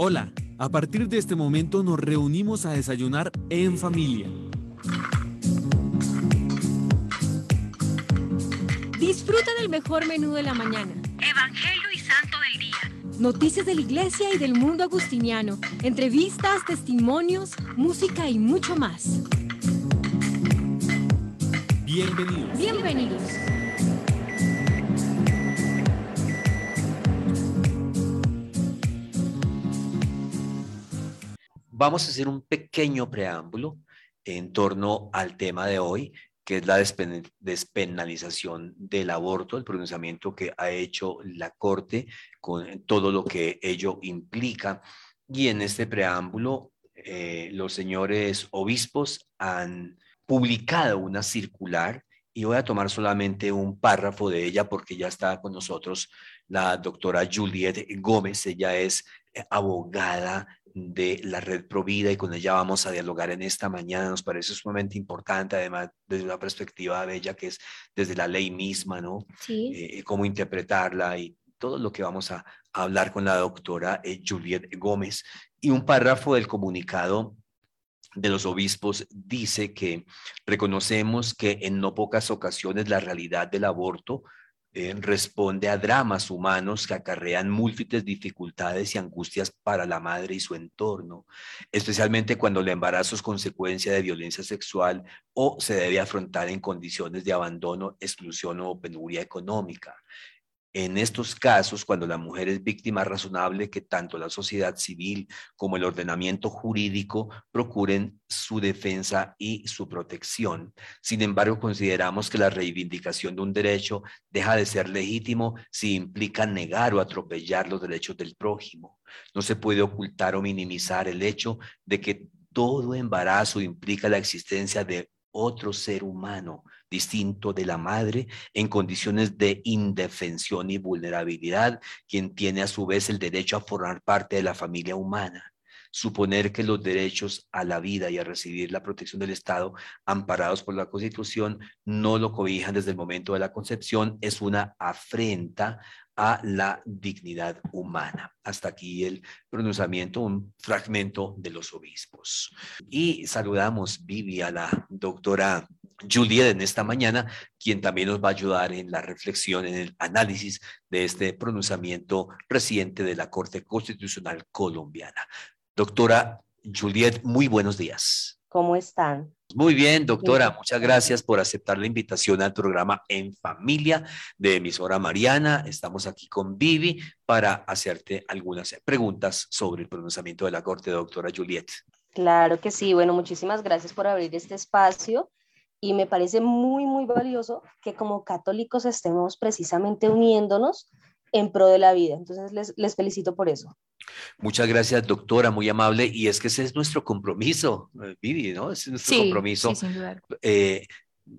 Hola, a partir de este momento nos reunimos a desayunar en familia. Disfruta del mejor menú de la mañana. Evangelio y Santo del Día. Noticias de la iglesia y del mundo agustiniano. Entrevistas, testimonios, música y mucho más. Bienvenidos. Bienvenidos. Vamos a hacer un pequeño preámbulo en torno al tema de hoy, que es la despen- despenalización del aborto, el pronunciamiento que ha hecho la Corte con todo lo que ello implica. Y en este preámbulo, eh, los señores obispos han publicado una circular y voy a tomar solamente un párrafo de ella porque ya está con nosotros la doctora Juliet Gómez. Ella es abogada de la red Provida y con ella vamos a dialogar en esta mañana. Nos parece sumamente importante, además desde una perspectiva de ella que es desde la ley misma, ¿no? Sí. Eh, cómo interpretarla y todo lo que vamos a, a hablar con la doctora eh, Juliet Gómez. Y un párrafo del comunicado de los obispos dice que reconocemos que en no pocas ocasiones la realidad del aborto eh, responde a dramas humanos que acarrean múltiples dificultades y angustias para la madre y su entorno, especialmente cuando el embarazo es consecuencia de violencia sexual o se debe afrontar en condiciones de abandono, exclusión o penuria económica. En estos casos, cuando la mujer es víctima razonable, que tanto la sociedad civil como el ordenamiento jurídico procuren su defensa y su protección. Sin embargo, consideramos que la reivindicación de un derecho deja de ser legítimo si implica negar o atropellar los derechos del prójimo. No se puede ocultar o minimizar el hecho de que todo embarazo implica la existencia de otro ser humano distinto de la madre en condiciones de indefensión y vulnerabilidad, quien tiene a su vez el derecho a formar parte de la familia humana. Suponer que los derechos a la vida y a recibir la protección del Estado, amparados por la Constitución, no lo cobijan desde el momento de la concepción es una afrenta a la dignidad humana. Hasta aquí el pronunciamiento, un fragmento de los obispos. Y saludamos, Vivi, a la doctora Juliet en esta mañana, quien también nos va a ayudar en la reflexión, en el análisis de este pronunciamiento reciente de la Corte Constitucional Colombiana. Doctora Juliet, muy buenos días. ¿Cómo están? Muy bien, doctora, muchas gracias por aceptar la invitación al programa En Familia de emisora Mariana. Estamos aquí con Vivi para hacerte algunas preguntas sobre el pronunciamiento de la Corte, doctora Juliet. Claro que sí. Bueno, muchísimas gracias por abrir este espacio y me parece muy, muy valioso que como católicos estemos precisamente uniéndonos en pro de la vida. Entonces, les, les felicito por eso. Muchas gracias, doctora, muy amable. Y es que ese es nuestro compromiso, eh, Vivi, ¿no? Ese es nuestro Sí, compromiso. sí, sin duda. Eh,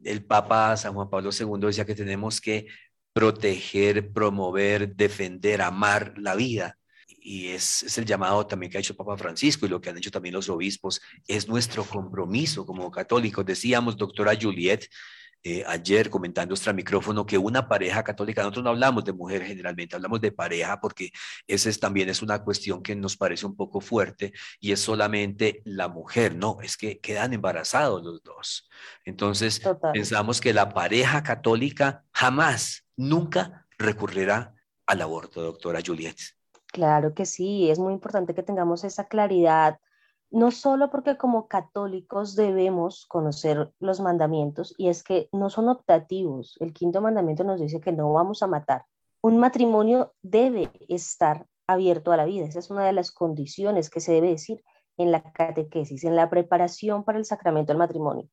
el Papa San Juan Pablo II decía que tenemos que proteger, promover, defender, amar la vida. Y es, es el llamado también que ha hecho el Papa Francisco y lo que han hecho también los obispos. Es nuestro compromiso como católicos. Decíamos, doctora Juliet, eh, ayer comentando extra micrófono que una pareja católica, nosotros no hablamos de mujer generalmente, hablamos de pareja porque esa es, también es una cuestión que nos parece un poco fuerte y es solamente la mujer, no, es que quedan embarazados los dos. Entonces, Total. pensamos que la pareja católica jamás, nunca recurrirá al aborto, doctora Juliet. Claro que sí, es muy importante que tengamos esa claridad, no solo porque como católicos debemos conocer los mandamientos, y es que no son optativos. El quinto mandamiento nos dice que no vamos a matar. Un matrimonio debe estar abierto a la vida. Esa es una de las condiciones que se debe decir en la catequesis, en la preparación para el sacramento del matrimonio.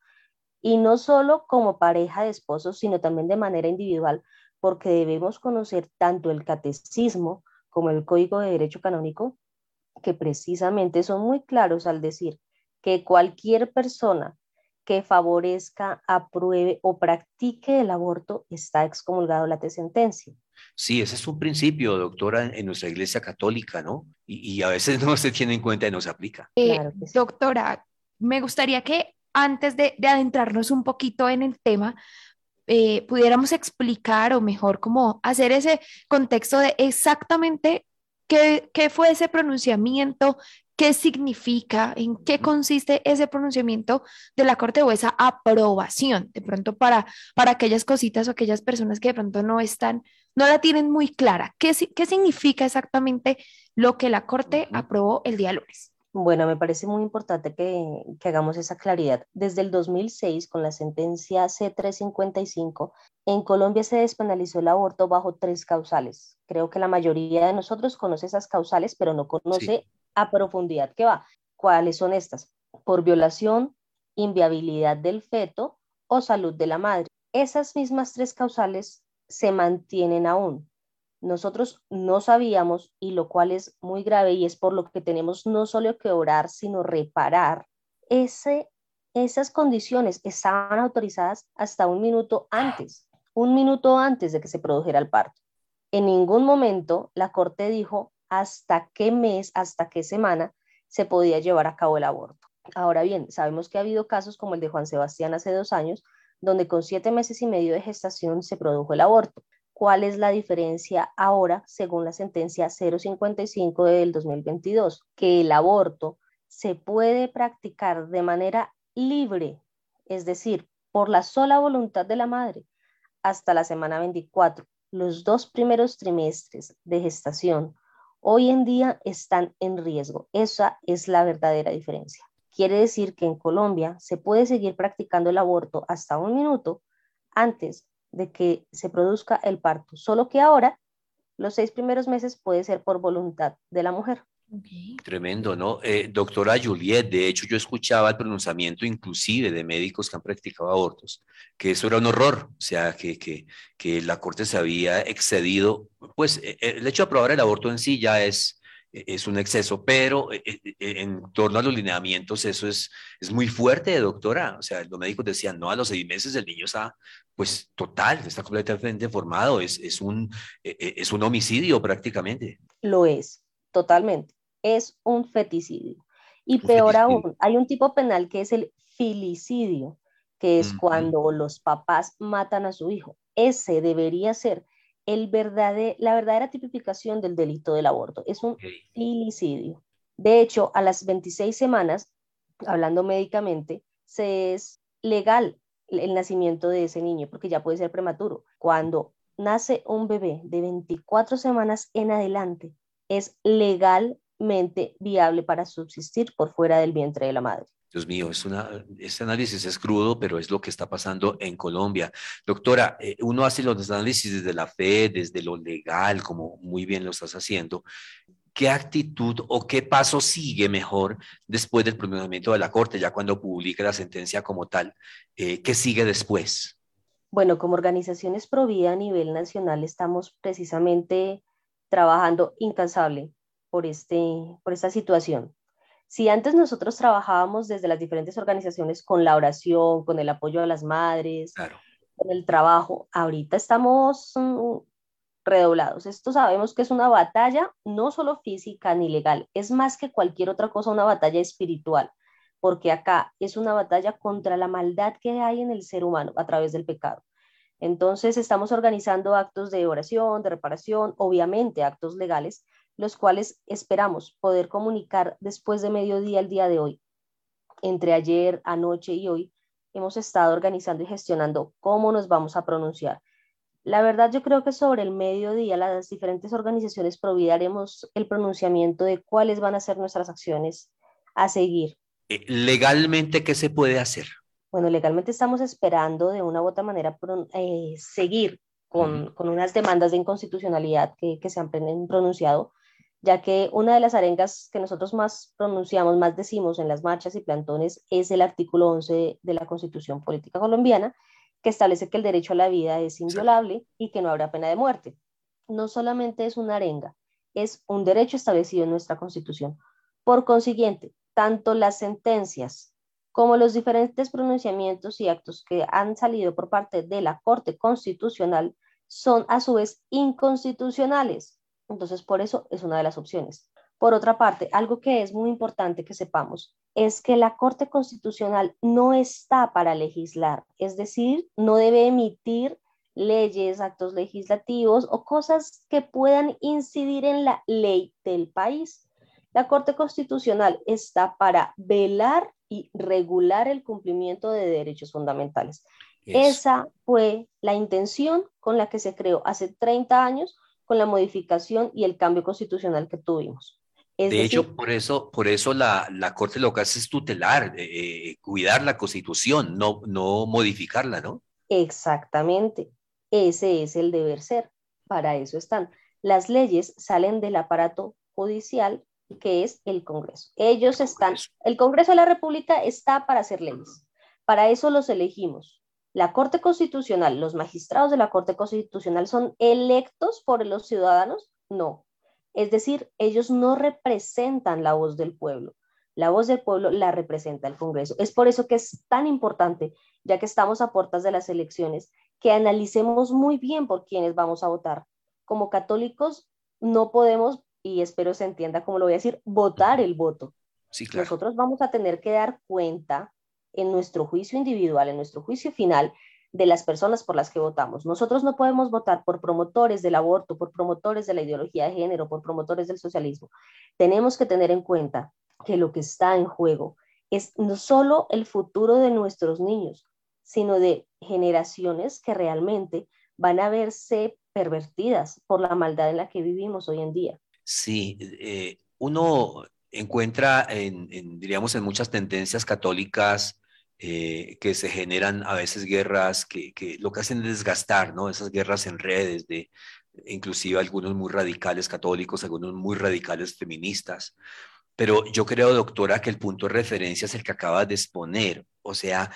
Y no solo como pareja de esposos, sino también de manera individual, porque debemos conocer tanto el catecismo como el Código de Derecho Canónico, que precisamente son muy claros al decir que cualquier persona que favorezca, apruebe o practique el aborto está excomulgado la sentencia. Sí, ese es un principio, doctora, en, nuestra iglesia católica, ¿no? Y, y, a veces no se tiene en cuenta y no se aplica. Eh, Claro que sí. Doctora, me gustaría que antes de, de adentrarnos un poquito en el tema, eh, pudiéramos explicar o mejor cómo hacer ese contexto de exactamente ¿Qué, ¿Qué fue ese pronunciamiento? ¿Qué significa? ¿En qué consiste ese pronunciamiento de la Corte o esa aprobación? De pronto para, para aquellas cositas o aquellas personas que de pronto no están, no la tienen muy clara. ¿Qué, qué significa exactamente lo que la Corte aprobó el día lunes? Bueno, me parece muy importante que, que, hagamos esa claridad. Desde el 2006, con la sentencia C355, en Colombia se despenalizó el aborto bajo tres causales. Creo que la mayoría de nosotros conoce esas causales, pero no conoce a profundidad qué va. ¿Cuáles son estas? Por violación, inviabilidad del feto o salud de la madre. Esas mismas tres causales se mantienen aún nosotros no sabíamos y lo cual es muy grave y es por lo que tenemos no solo que orar, sino reparar. Ese, esas condiciones estaban autorizadas hasta un minuto antes, un minuto antes de que se produjera el parto. En ningún momento la Corte dijo hasta qué mes, hasta qué semana se podía llevar a cabo el aborto. Ahora bien, sabemos que ha habido casos como el de Juan Sebastián hace dos años, donde con siete meses y medio de gestación se produjo el aborto cuál es la diferencia ahora según la sentencia 055 del 2022, que el aborto se puede practicar de manera libre, es decir, por la sola voluntad de la madre, hasta la semana 24. Los dos primeros trimestres de gestación hoy en día están en riesgo. Esa es la verdadera diferencia. Quiere decir que en Colombia se puede seguir practicando el aborto hasta un minuto antes de que se produzca el parto, solo que ahora los seis primeros meses puede ser por voluntad de la mujer. Tremendo, ¿no? Eh, doctora Juliet, de hecho yo escuchaba el pronunciamiento inclusive de médicos que han practicado abortos, que eso era un horror, o sea, que, que, que la Corte se había excedido, pues eh, el hecho de aprobar el aborto en sí ya es, es un exceso, pero e-, e-, en torno a los lineamientos eso es, es muy fuerte, doctora. O sea, los médicos decían, no, a los seis meses el niño está, pues, total, está completamente formado, es, es, un, es un homicidio prácticamente. Lo es, totalmente. Es un feticidio. Y peor aún, hay un tipo penal que es el filicidio, que es cuando los papás matan a su hijo. Ese debería ser el la verdadera tipificación del delito del aborto. Es un filicidio. De hecho, a las 26 semanas, hablando médicamente, se es legal el nacimiento de ese niño, porque ya puede ser prematuro. Cuando nace un bebé de 24 semanas en adelante, es legalmente viable para subsistir por fuera del vientre de la madre. Dios mío, es una, este análisis es crudo, pero es lo que está pasando en Colombia. Doctora, eh, uno hace los análisis desde la fe, desde lo legal, como muy bien lo estás haciendo. ¿Qué actitud o qué paso sigue mejor después del pronunciamiento de la Corte, ya cuando publica la sentencia como tal? Eh, ¿Qué sigue después? Bueno, como organizaciones pro vida a nivel nacional estamos precisamente trabajando incansable por, este, por esta situación si antes nosotros trabajábamos desde las diferentes organizaciones con la oración, con el apoyo a las madres, con el trabajo, ahorita estamos mm, redoblados. Esto sabemos que es una batalla no solo física ni legal, es más que cualquier otra cosa, una batalla espiritual, porque acá es una batalla contra la maldad que hay en el ser humano a través del pecado. Entonces estamos organizando actos de oración, de reparación, obviamente actos legales, los cuales esperamos poder comunicar después de mediodía el día de hoy. Entre ayer, anoche y hoy hemos estado organizando y gestionando cómo nos vamos a pronunciar. La verdad, yo creo que sobre el mediodía las diferentes organizaciones providaremos el pronunciamiento de cuáles van a ser nuestras acciones a seguir. Eh, ¿Legalmente qué se puede hacer? Bueno, legalmente estamos esperando de una u otra manera eh, seguir con, unas demandas de inconstitucionalidad que, que se han pronunciado ya que una de las arengas que nosotros más pronunciamos, más decimos en las marchas y plantones es el artículo 11 de la Constitución Política Colombiana, que establece que el derecho a la vida es inviolable y que no habrá pena de muerte. No solamente es una arenga, es un derecho establecido en nuestra Constitución. Por consiguiente, tanto las sentencias como los diferentes pronunciamientos y actos que han salido por parte de la Corte Constitucional son a su vez inconstitucionales entonces, por eso es una de las opciones. Por otra parte, algo que es muy importante que sepamos es que la Corte Constitucional no está para legislar, es decir, no debe emitir leyes, actos legislativos o cosas que puedan incidir en la ley del país. La Corte Constitucional está para velar y regular el cumplimiento de derechos fundamentales. Esa fue la intención con la que se creó hace 30 años con la modificación y el cambio constitucional que tuvimos. de hecho, por eso, por eso la, Corte lo que hace es tutelar, eh, cuidar la Constitución, no, no modificarla, ¿no? Exactamente. Ese es el deber ser. Para eso están. Las leyes salen del aparato judicial que es el Congreso. Ellos están, el Congreso de la República está para hacer leyes. Para eso los elegimos. La Corte Constitucional, los magistrados de la Corte Constitucional son electos por los ciudadanos? No. Es decir, ellos no representan la voz del pueblo. La voz del pueblo la representa el Congreso. Es por eso que es tan importante, ya que estamos a puertas de las elecciones, que analicemos muy bien por quiénes vamos a votar. Como católicos no podemos, y espero se entienda como lo voy a decir, votar el voto. Nosotros vamos a tener que dar cuenta en nuestro juicio individual, en nuestro juicio final, de las personas por las que votamos. Nosotros no podemos votar por promotores del aborto, por promotores de la ideología de género, por promotores del socialismo. Tenemos que tener en cuenta que lo que está en juego es no solo el futuro de nuestros niños, sino de generaciones que realmente van a verse pervertidas por la maldad en la que vivimos hoy en día. Sí, eh, uno encuentra en, diríamos, en muchas tendencias católicas eh, que se generan a veces guerras que, que, lo que hacen es desgastar, ¿no? Esas guerras en redes de inclusive algunos muy radicales católicos, algunos muy radicales feministas. Pero yo creo, doctora, que el punto de referencia es el que acaba de exponer. O sea,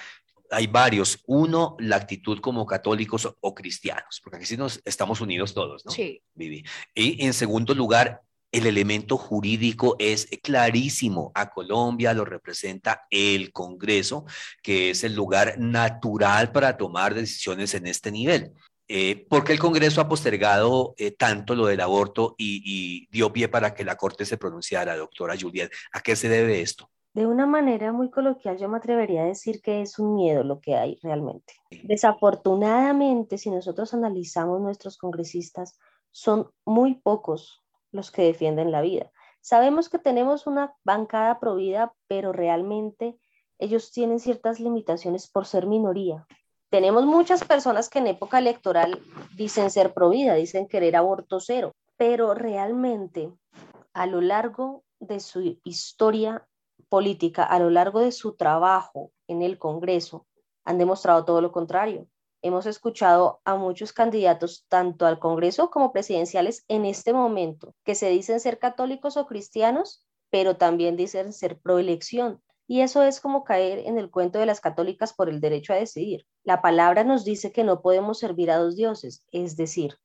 hay varios. Uno, la actitud como católicos o, cristianos, porque aquí sí nos estamos unidos todos, ¿no? Sí. Vivi. Y en segundo lugar, el elemento jurídico es clarísimo. A Colombia lo representa el Congreso, que es el lugar natural para tomar decisiones en este nivel. Eh, ¿Por qué el Congreso ha postergado eh, tanto lo del aborto y, dio pie para que la Corte se pronunciara, doctora Juliet? ¿A qué se debe esto? De una manera muy coloquial, yo me atrevería a decir que es un miedo lo que hay realmente. Desafortunadamente, si nosotros analizamos nuestros congresistas, son muy pocos los que defienden la vida. Sabemos que tenemos una bancada provida, pero realmente ellos tienen ciertas limitaciones por ser minoría tenemos muchas personas que en época electoral dicen ser pro vida, dicen querer aborto cero, pero realmente a lo largo de su historia política, a lo largo de su trabajo en el Congreso, han demostrado todo lo contrario. Hemos escuchado a muchos candidatos, tanto al Congreso como presidenciales, en este momento, que se dicen ser católicos o cristianos, pero también dicen ser pro elección. Y eso es como caer en el cuento de las católicas por el derecho a decidir. La palabra nos dice que no podemos servir a dos dioses, es decir,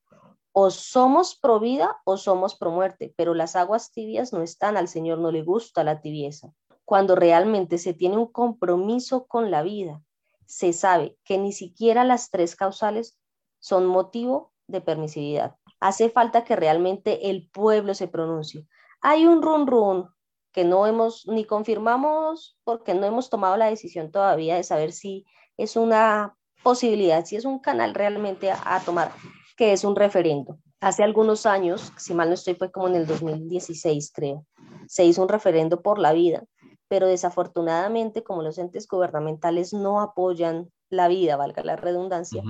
o somos pro vida o somos pro muerte, pero las aguas tibias no están, al Señor no le gusta la tibieza. Cuando realmente se tiene un compromiso con la vida, se sabe que ni siquiera las tres causales son motivo de permisividad. Hace falta que realmente el pueblo se pronuncie. Hay un run run, que no hemos ni confirmamos porque no hemos tomado la decisión todavía de saber si es una posibilidad, si es un canal realmente a, tomar, que es un referendo. Hace algunos años, si mal no estoy, fue como en el 2016, creo, se hizo un referendo por la vida, pero desafortunadamente, como los entes gubernamentales no apoyan la vida, valga la redundancia,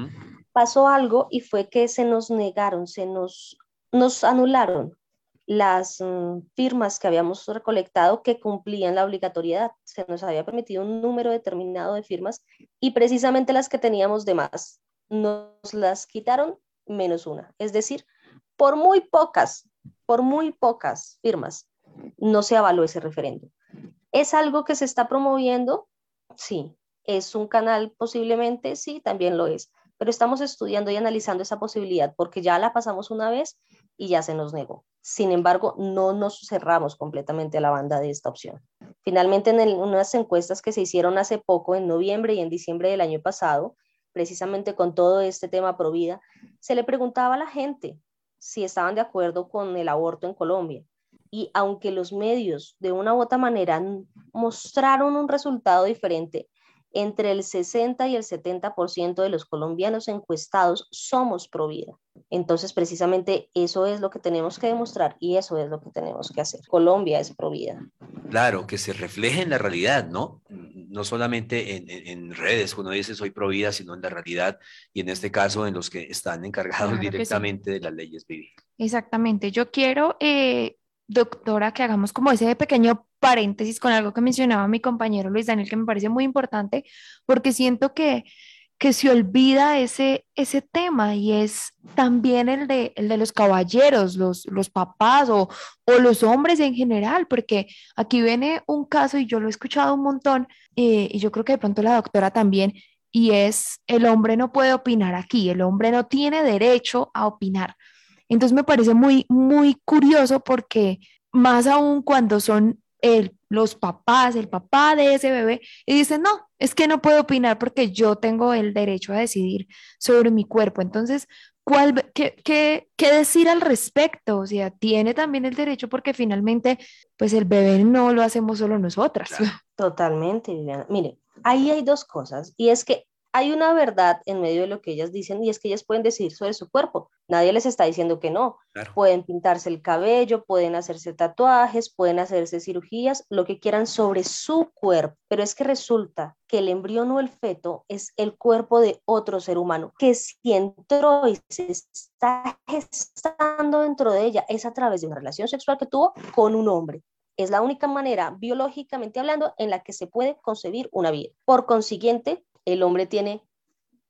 pasó algo y fue que se nos negaron, se nos, nos anularon las mm, firmas que habíamos recolectado que cumplían la obligatoriedad. Se nos había permitido un número determinado de firmas y precisamente las que teníamos de más nos las quitaron menos una. Es decir, por muy pocas, por muy pocas firmas, no se avaló ese referendo. ¿Es algo que se está promoviendo? Sí. ¿Es un canal posiblemente? Sí, también lo es. Pero estamos estudiando y analizando esa posibilidad porque ya la pasamos una vez y ya se nos negó. Sin embargo, no nos cerramos completamente a la banda de esta opción. Finalmente, en unas encuestas que se hicieron hace poco, en noviembre y en diciembre del año pasado, precisamente con todo este tema pro se le preguntaba a la gente si estaban de acuerdo con el aborto en Colombia. Y aunque los medios de una u otra manera mostraron un resultado diferente, entre el 60 y el 70% de los colombianos encuestados somos pro vida. Entonces, precisamente eso es lo que tenemos que demostrar y eso es lo que tenemos que hacer. Colombia es pro vida. Claro, que se refleje en la realidad, ¿no? No solamente en, redes, cuando dice soy pro vida, sino en la realidad y en este caso en los que están encargados directamente de las leyes vivir. Exactamente. Yo quiero, eh, doctora, que hagamos como ese pequeño paréntesis con algo que mencionaba mi compañero Luis Daniel, que me parece muy importante, porque siento que, que se olvida ese, ese tema y es también el de, el de los caballeros, los, los papás o, o los hombres en general, porque aquí viene un caso y yo lo he escuchado un montón eh, y yo creo que de pronto la doctora también, y es el hombre no puede opinar aquí, el hombre no tiene derecho a opinar. Entonces me parece muy, muy curioso porque más aún cuando son el, los papás, el papá de ese bebé, y dicen, no, es que no puedo opinar porque yo tengo el derecho a decidir sobre mi cuerpo. Entonces, ¿cuál, qué, qué, qué decir al respecto? O sea, tiene también el derecho porque finalmente, pues el bebé no lo hacemos solo nosotras. Totalmente, Viviana. Mire, ahí hay dos cosas, y es que hay una verdad en medio de lo que ellas dicen y es que ellas pueden decidir sobre su cuerpo. Nadie les está diciendo que no. Pueden pintarse el cabello, pueden hacerse tatuajes, pueden hacerse cirugías, lo que quieran sobre su cuerpo. Pero es que resulta que el embrión o el feto es el cuerpo de otro ser humano que si entró y se está gestando dentro de ella es a través de una relación sexual que tuvo con un hombre. Es la única manera, biológicamente hablando, en la que se puede concebir una vida. Por consiguiente, el hombre tiene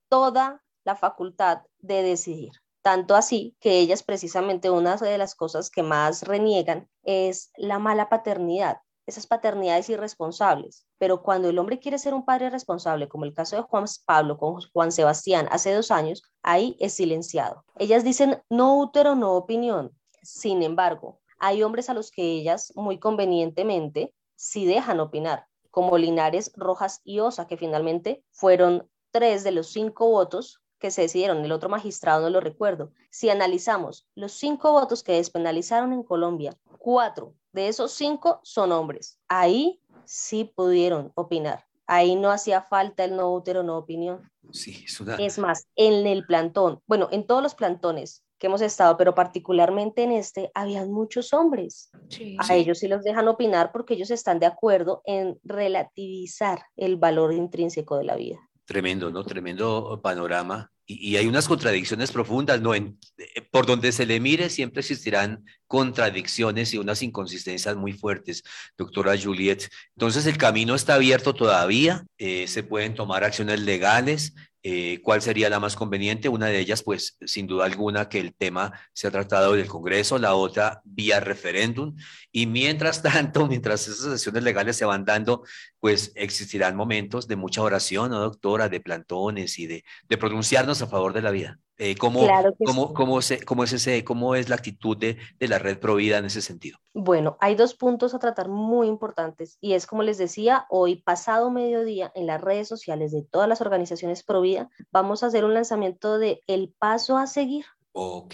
toda la facultad de decidir. Tanto así que ellas precisamente una de las cosas que más reniegan es la mala paternidad, esas paternidades irresponsables. Pero cuando el hombre quiere ser un padre responsable, como el caso de Juan Pablo con Juan Sebastián hace dos años, ahí es silenciado. Ellas dicen no útero, no opinión. Sin embargo, hay hombres a los que ellas muy convenientemente sí dejan opinar como Linares, Rojas y Osa, que finalmente fueron tres de los cinco votos que se decidieron, el otro magistrado no lo recuerdo. Si analizamos los cinco votos que despenalizaron en Colombia, cuatro de esos cinco son hombres. Ahí sí pudieron opinar. Ahí no hacía falta el no útero, no opinión. Sí, es, es más, en el plantón, bueno, en todos los plantones que hemos estado, pero particularmente en este, habían muchos hombres. a ellos sí los dejan opinar porque ellos están de acuerdo en relativizar el valor intrínseco de la vida. Tremendo, ¿no? Tremendo panorama. Y, hay unas contradicciones profundas, ¿no? En, eh, por donde se le mire siempre existirán contradicciones y unas inconsistencias muy fuertes, doctora Juliet. Entonces el camino está abierto todavía, eh, se pueden tomar acciones legales, eh, cuál sería la más conveniente. Una de ellas, pues, sin duda alguna, que el tema se ha tratado del Congreso, la otra vía referéndum. Y mientras tanto, mientras esas sesiones legales se van dando, pues existirán momentos de mucha oración, ¿no, doctora? De plantones y de, de pronunciarnos a favor de la vida. Eh, ¿cómo, cómo, cómo, se, cómo, es ese, ¿Cómo es la actitud de, de la red Provida en ese sentido? Bueno, hay dos puntos a tratar muy importantes y es como les decía, hoy pasado mediodía en las redes sociales de todas las organizaciones Provida vamos a hacer un lanzamiento de el paso a seguir. Ok.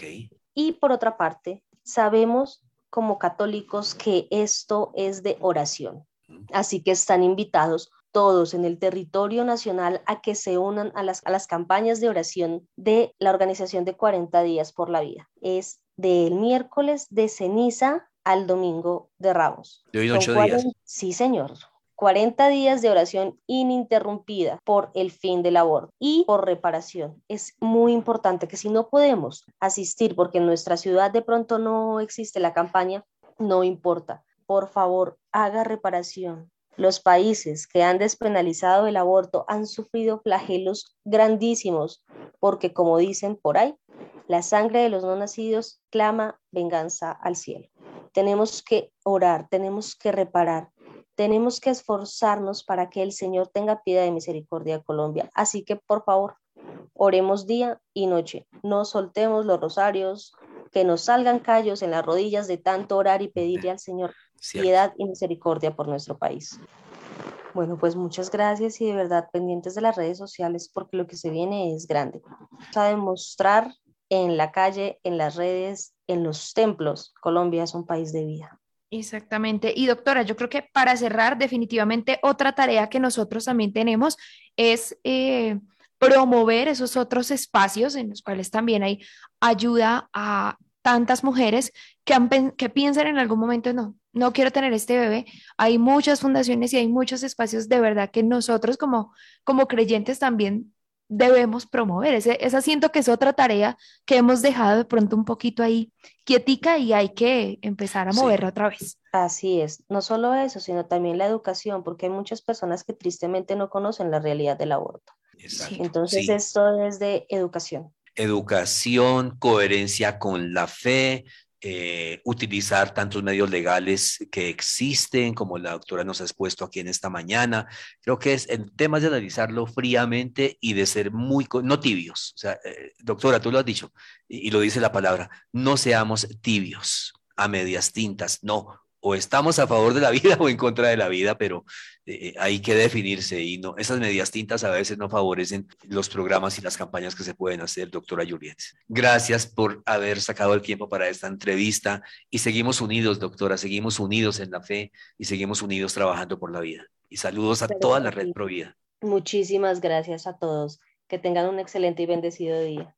Y por otra parte, sabemos como católicos que esto es de oración. Así que están invitados todos en el territorio nacional a que se unan a las, a las campañas de oración de la organización de 40 días por la vida. Es del miércoles de ceniza al domingo de Ramos. De hoy ocho días. Sí, señor. 40 días de oración ininterrumpida por el fin del aborto y por reparación. Es muy importante que si no podemos asistir porque en nuestra ciudad de pronto no existe la campaña, no importa. Por favor, haga reparación. Los países que han despenalizado el aborto han sufrido flagelos grandísimos porque, como dicen por ahí, la sangre de los no nacidos clama venganza al cielo. Tenemos que orar, tenemos que reparar, tenemos que esforzarnos para que el Señor tenga piedad de misericordia a Colombia. Así que, por favor, oremos día y noche. No soltemos los rosarios, que nos salgan callos en las rodillas de tanto orar y pedirle al Señor piedad y misericordia por nuestro país. Bueno, pues muchas gracias y de verdad pendientes de las redes sociales porque lo que se viene es grande. Vamos a demostrar en la calle, en las redes, en los templos, Colombia es un país de vida. Exactamente. Y doctora, yo creo que para cerrar, definitivamente otra tarea que nosotros también tenemos es eh, promover esos otros espacios en los cuales también hay ayuda a tantas mujeres que, que piensan en algún momento, no, no quiero tener este bebé. Hay muchas fundaciones y hay muchos espacios de verdad que nosotros como, como creyentes también debemos promover. Ese, esa siento que es otra tarea que hemos dejado de pronto un poquito ahí quietica y hay que empezar a moverla otra vez. Así es, no solo eso, sino también la educación, porque hay muchas personas que tristemente no conocen la realidad del aborto. Entonces esto es de educación. Educación, coherencia con la fe, eh, utilizar tantos medios legales que existen, como la doctora nos ha expuesto aquí en esta mañana. Creo que es en temas de analizarlo fríamente y de ser muy, no tibios. O sea, eh, doctora, tú lo has dicho y lo dice la palabra, no seamos tibios a medias tintas, no, o estamos a favor de la vida o en contra de la vida, pero eh, hay que definirse y no, esas medias tintas a veces no favorecen los programas y las campañas que se pueden hacer, doctora Juliet. Gracias por haber sacado el tiempo para esta entrevista y seguimos unidos, doctora, seguimos unidos en la fe y seguimos unidos trabajando por la vida. Y saludos a toda la red Provida. Muchísimas gracias a todos. Que tengan un excelente y bendecido día.